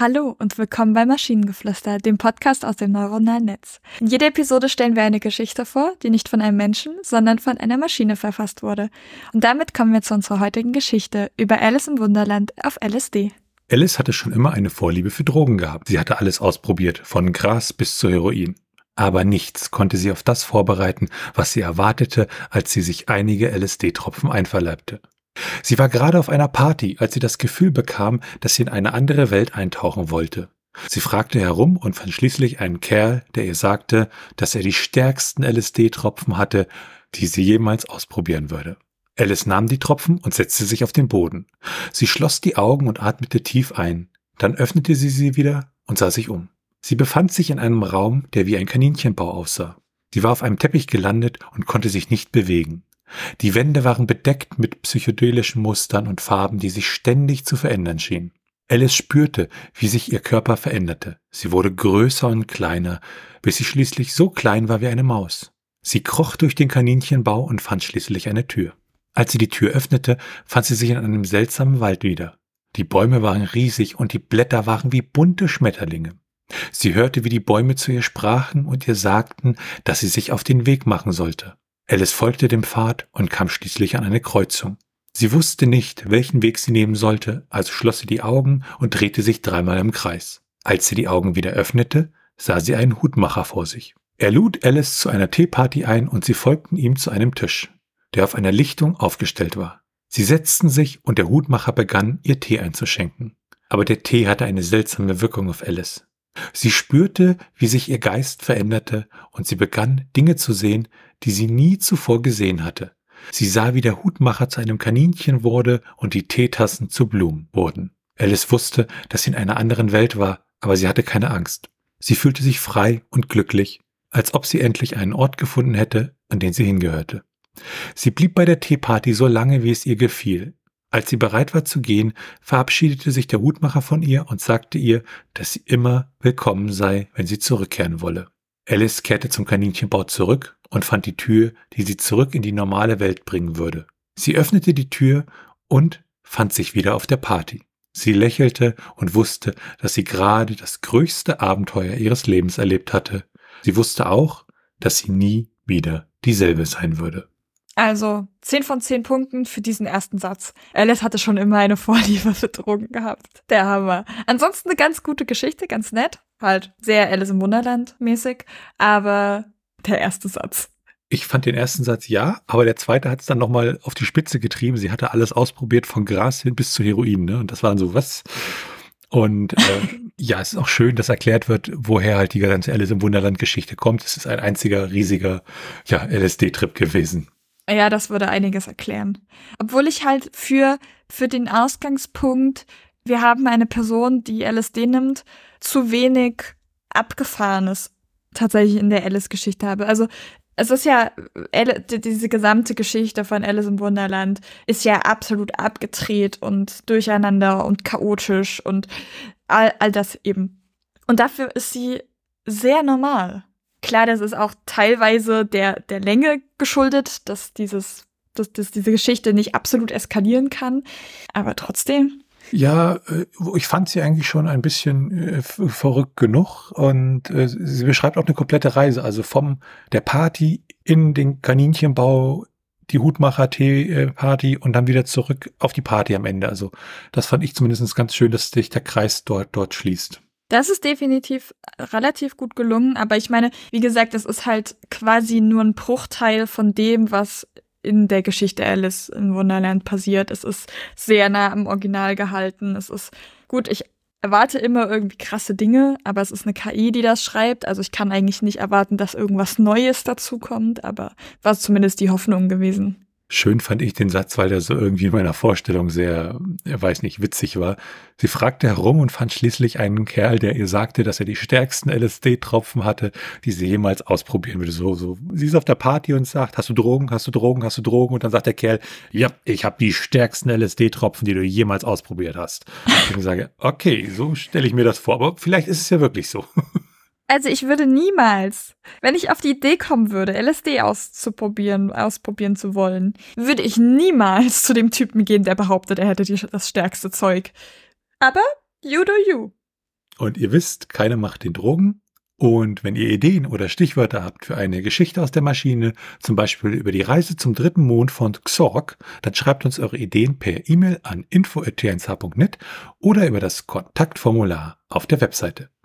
Hallo und willkommen bei Maschinengeflüster, dem Podcast aus dem neuronalen Netz. In jeder Episode stellen wir eine Geschichte vor, die nicht von einem Menschen, sondern von einer Maschine verfasst wurde. Und damit kommen wir zu unserer heutigen Geschichte über Alice im Wunderland auf LSD. Alice hatte schon immer eine Vorliebe für Drogen gehabt. Sie hatte alles ausprobiert, von Gras bis zu Heroin. Aber nichts konnte sie auf das vorbereiten, was sie erwartete, als sie sich einige LSD-Tropfen einverleibte. Sie war gerade auf einer Party, als sie das Gefühl bekam, dass sie in eine andere Welt eintauchen wollte. Sie fragte herum und fand schließlich einen Kerl, der ihr sagte, dass er die stärksten LSD-Tropfen hatte, die sie jemals ausprobieren würde. Alice nahm die Tropfen und setzte sich auf den Boden. Sie schloss die Augen und atmete tief ein. Dann öffnete sie sie wieder und sah sich um. Sie befand sich in einem Raum, der wie ein Kaninchenbau aussah. Sie war auf einem Teppich gelandet und konnte sich nicht bewegen. Die Wände waren bedeckt mit psychedelischen Mustern und Farben, die sich ständig zu verändern schienen. Alice spürte, wie sich ihr Körper veränderte. Sie wurde größer und kleiner, bis sie schließlich so klein war wie eine Maus. Sie kroch durch den Kaninchenbau und fand schließlich eine Tür. Als sie die Tür öffnete, fand sie sich in einem seltsamen Wald wieder. Die Bäume waren riesig und die Blätter waren wie bunte Schmetterlinge. Sie hörte, wie die Bäume zu ihr sprachen und ihr sagten, dass sie sich auf den Weg machen sollte. Alice folgte dem Pfad und kam schließlich an eine Kreuzung. Sie wusste nicht, welchen Weg sie nehmen sollte, also schloss sie die Augen und drehte sich dreimal im Kreis. Als sie die Augen wieder öffnete, sah sie einen Hutmacher vor sich. Er lud Alice zu einer Teeparty ein und sie folgten ihm zu einem Tisch, der auf einer Lichtung aufgestellt war. Sie setzten sich und der Hutmacher begann, ihr Tee einzuschenken. Aber der Tee hatte eine seltsame Wirkung auf Alice. Sie spürte, wie sich ihr Geist veränderte, und sie begann Dinge zu sehen, die sie nie zuvor gesehen hatte. Sie sah, wie der Hutmacher zu einem Kaninchen wurde und die Teetassen zu Blumen wurden. Alice wusste, dass sie in einer anderen Welt war, aber sie hatte keine Angst. Sie fühlte sich frei und glücklich, als ob sie endlich einen Ort gefunden hätte, an den sie hingehörte. Sie blieb bei der Teeparty so lange, wie es ihr gefiel, als sie bereit war zu gehen, verabschiedete sich der Hutmacher von ihr und sagte ihr, dass sie immer willkommen sei, wenn sie zurückkehren wolle. Alice kehrte zum Kaninchenbau zurück und fand die Tür, die sie zurück in die normale Welt bringen würde. Sie öffnete die Tür und fand sich wieder auf der Party. Sie lächelte und wusste, dass sie gerade das größte Abenteuer ihres Lebens erlebt hatte. Sie wusste auch, dass sie nie wieder dieselbe sein würde. Also 10 von 10 Punkten für diesen ersten Satz. Alice hatte schon immer eine Vorliebe für Drogen gehabt. Der Hammer. Ansonsten eine ganz gute Geschichte, ganz nett. Halt sehr Alice im Wunderland mäßig. Aber der erste Satz. Ich fand den ersten Satz ja, aber der zweite hat es dann nochmal auf die Spitze getrieben. Sie hatte alles ausprobiert, von Gras hin bis zu Heroin. Ne? Und das waren so, was? Und äh, ja, es ist auch schön, dass erklärt wird, woher halt die ganze Alice im Wunderland Geschichte kommt. Es ist ein einziger riesiger ja, LSD-Trip gewesen. Ja, das würde einiges erklären. Obwohl ich halt für, für den Ausgangspunkt, wir haben eine Person, die LSD nimmt, zu wenig Abgefahrenes tatsächlich in der Alice-Geschichte habe. Also es ist ja, diese gesamte Geschichte von Alice im Wunderland ist ja absolut abgedreht und durcheinander und chaotisch und all, all das eben. Und dafür ist sie sehr normal. Klar, das ist auch teilweise der, der Länge geschuldet, dass dieses, dass, dass diese Geschichte nicht absolut eskalieren kann. Aber trotzdem. Ja, äh, ich fand sie eigentlich schon ein bisschen äh, verrückt genug und äh, sie beschreibt auch eine komplette Reise, also vom der Party in den Kaninchenbau, die Hutmacher-Tee-Party und dann wieder zurück auf die Party am Ende. Also das fand ich zumindest ganz schön, dass sich der Kreis dort dort schließt. Das ist definitiv relativ gut gelungen, aber ich meine, wie gesagt, es ist halt quasi nur ein Bruchteil von dem, was in der Geschichte Alice in Wonderland passiert. Es ist sehr nah am Original gehalten. Es ist gut, ich erwarte immer irgendwie krasse Dinge, aber es ist eine KI, die das schreibt. Also ich kann eigentlich nicht erwarten, dass irgendwas Neues dazu kommt, aber war zumindest die Hoffnung gewesen. Schön fand ich den Satz, weil der so irgendwie in meiner Vorstellung sehr, er weiß nicht, witzig war. Sie fragte herum und fand schließlich einen Kerl, der ihr sagte, dass er die stärksten LSD-Tropfen hatte, die sie jemals ausprobieren würde. So, so. Sie ist auf der Party und sagt, hast du Drogen, hast du Drogen, hast du Drogen? Und dann sagt der Kerl, ja, ich habe die stärksten LSD-Tropfen, die du jemals ausprobiert hast. Und ich sage, okay, so stelle ich mir das vor. Aber vielleicht ist es ja wirklich so. Also ich würde niemals, wenn ich auf die Idee kommen würde, LSD auszuprobieren, ausprobieren zu wollen, würde ich niemals zu dem Typen gehen, der behauptet, er hätte die, das stärkste Zeug. Aber you do you. Und ihr wisst, keine Macht den Drogen. Und wenn ihr Ideen oder Stichwörter habt für eine Geschichte aus der Maschine, zum Beispiel über die Reise zum dritten Mond von Xorg, dann schreibt uns eure Ideen per E-Mail an info.tnsh.net oder über das Kontaktformular auf der Webseite.